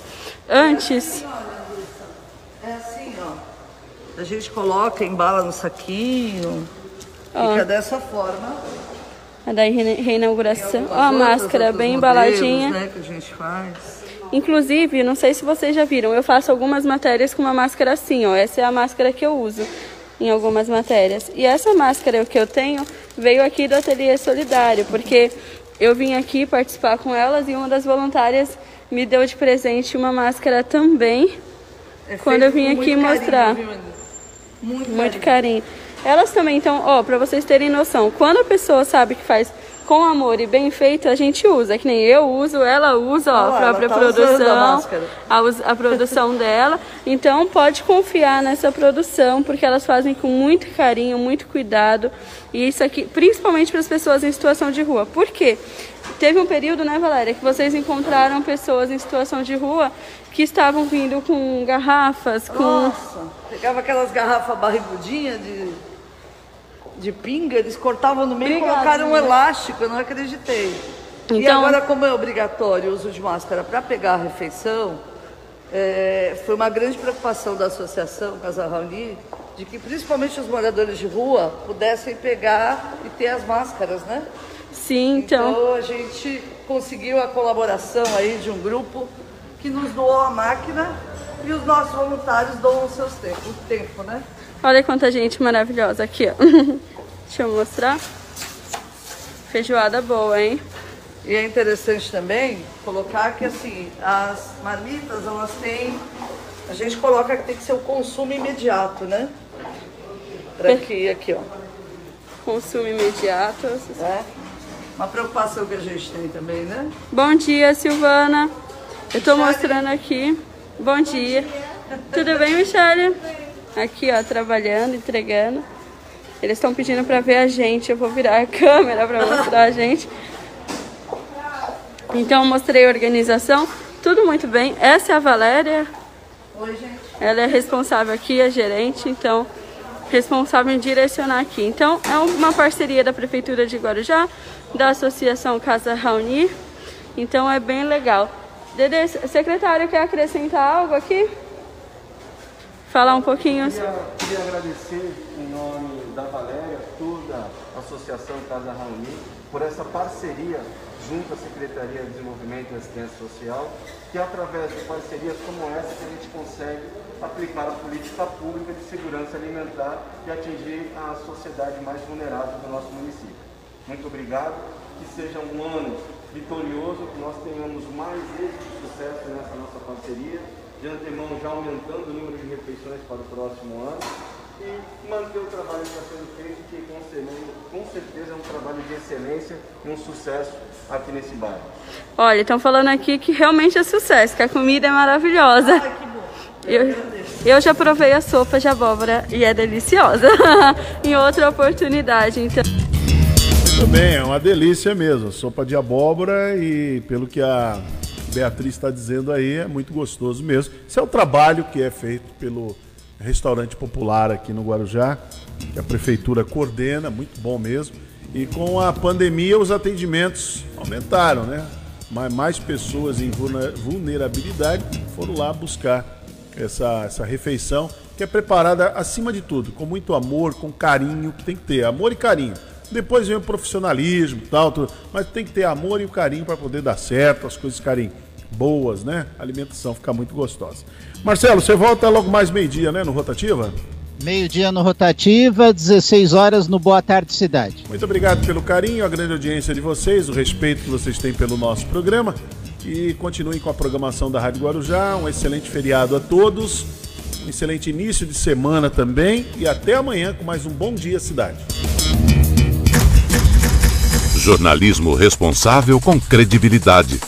Antes, É assim, ó. A gente coloca, embala no saquinho. Ó. Fica dessa forma. a da reina- reinauguração, ó, a máscara bem modelos, embaladinha. Né, que a gente faz. Inclusive, não sei se vocês já viram, eu faço algumas matérias com uma máscara assim, ó. Essa é a máscara que eu uso em algumas matérias. E essa máscara que eu tenho veio aqui do Ateliê Solidário, porque eu vim aqui participar com elas e uma das voluntárias me deu de presente uma máscara também. É quando eu vim aqui muito mostrar. carinho? Muito, Muito carinho. Elas também, então, ó, pra vocês terem noção, quando a pessoa sabe que faz com amor e bem feito, a gente usa. Que nem eu uso, ela usa, ó, Olha a lá, própria tá produção, a, a produção [laughs] dela. Então, pode confiar nessa produção, porque elas fazem com muito carinho, muito cuidado. E isso aqui, principalmente para as pessoas em situação de rua. Por quê? Teve um período, né, Valéria, que vocês encontraram pessoas em situação de rua que estavam vindo com garrafas, com. Nossa, pegava aquelas garrafas barrigudinhas de, de pinga, eles cortavam no meio e Obrigada, colocaram um menina. elástico, eu não acreditei. Então... E agora, como é obrigatório o uso de máscara para pegar a refeição, é, foi uma grande preocupação da associação Casa Raoni de que principalmente os moradores de rua pudessem pegar e ter as máscaras, né? Sim, então. Então a gente conseguiu a colaboração aí de um grupo que nos doou a máquina e os nossos voluntários doam o seu tempo, o tempo, né? Olha quanta gente maravilhosa aqui, ó. [laughs] Deixa eu mostrar. Feijoada boa, hein? E é interessante também colocar que assim, as marmitas, elas têm. A gente coloca que tem que ser o consumo imediato, né? Pra que aqui, ó. Consumo imediato. É. Uma preocupação que a gente tem também, né? Bom dia, Silvana. Eu tô mostrando aqui. Bom dia. Tudo bem, Michelle? Aqui, ó, trabalhando, entregando. Eles estão pedindo para ver a gente. Eu vou virar a [laughs] câmera para mostrar a gente. Então, mostrei a organização. Tudo muito bem. Essa é a Valéria. Oi, gente. Ela é responsável aqui, a gerente. Então, responsável em direcionar aqui. Então, é uma parceria da Prefeitura de Guarujá, da Associação Casa Raoni. Então, é bem legal. Dede, secretário, quer acrescentar algo aqui? Falar um pouquinho. Queria, queria agradecer em nome da Valéria, toda a Associação Casa Raoni, por essa parceria junto à Secretaria de Desenvolvimento e Assistência Social, que através de parcerias como essa que a gente consegue aplicar a política pública de segurança alimentar e atingir a sociedade mais vulnerável do nosso município. Muito obrigado, que seja um ano vitorioso, que nós tenhamos mais êxito e sucesso nessa nossa parceria, de antemão já aumentando o número de refeições para o próximo ano e manter o trabalho que está sendo feito, que com certeza é um trabalho de excelência e um sucesso aqui nesse bairro. Olha, estão falando aqui que realmente é sucesso, que a comida é maravilhosa. Ai, que bom. Eu, eu já provei a sopa de abóbora e é deliciosa. [laughs] em outra oportunidade, então. Também é uma delícia mesmo, sopa de abóbora e pelo que a Beatriz está dizendo aí, é muito gostoso mesmo. Esse é o trabalho que é feito pelo restaurante popular aqui no Guarujá, que a prefeitura coordena, muito bom mesmo. E com a pandemia os atendimentos aumentaram, né? Mas mais pessoas em vulnerabilidade foram lá buscar essa, essa refeição que é preparada acima de tudo, com muito amor, com carinho, que tem que ter amor e carinho. Depois vem o profissionalismo tal, tudo, mas tem que ter amor e o carinho para poder dar certo, as coisas ficarem boas, né? A alimentação ficar muito gostosa. Marcelo, você volta logo mais meio-dia, né, no Rotativa? Meio-dia no Rotativa, 16 horas no Boa Tarde Cidade. Muito obrigado pelo carinho, a grande audiência de vocês, o respeito que vocês têm pelo nosso programa. E continuem com a programação da Rádio Guarujá. Um excelente feriado a todos. Um excelente início de semana também. E até amanhã com mais um Bom Dia Cidade. Jornalismo responsável com credibilidade.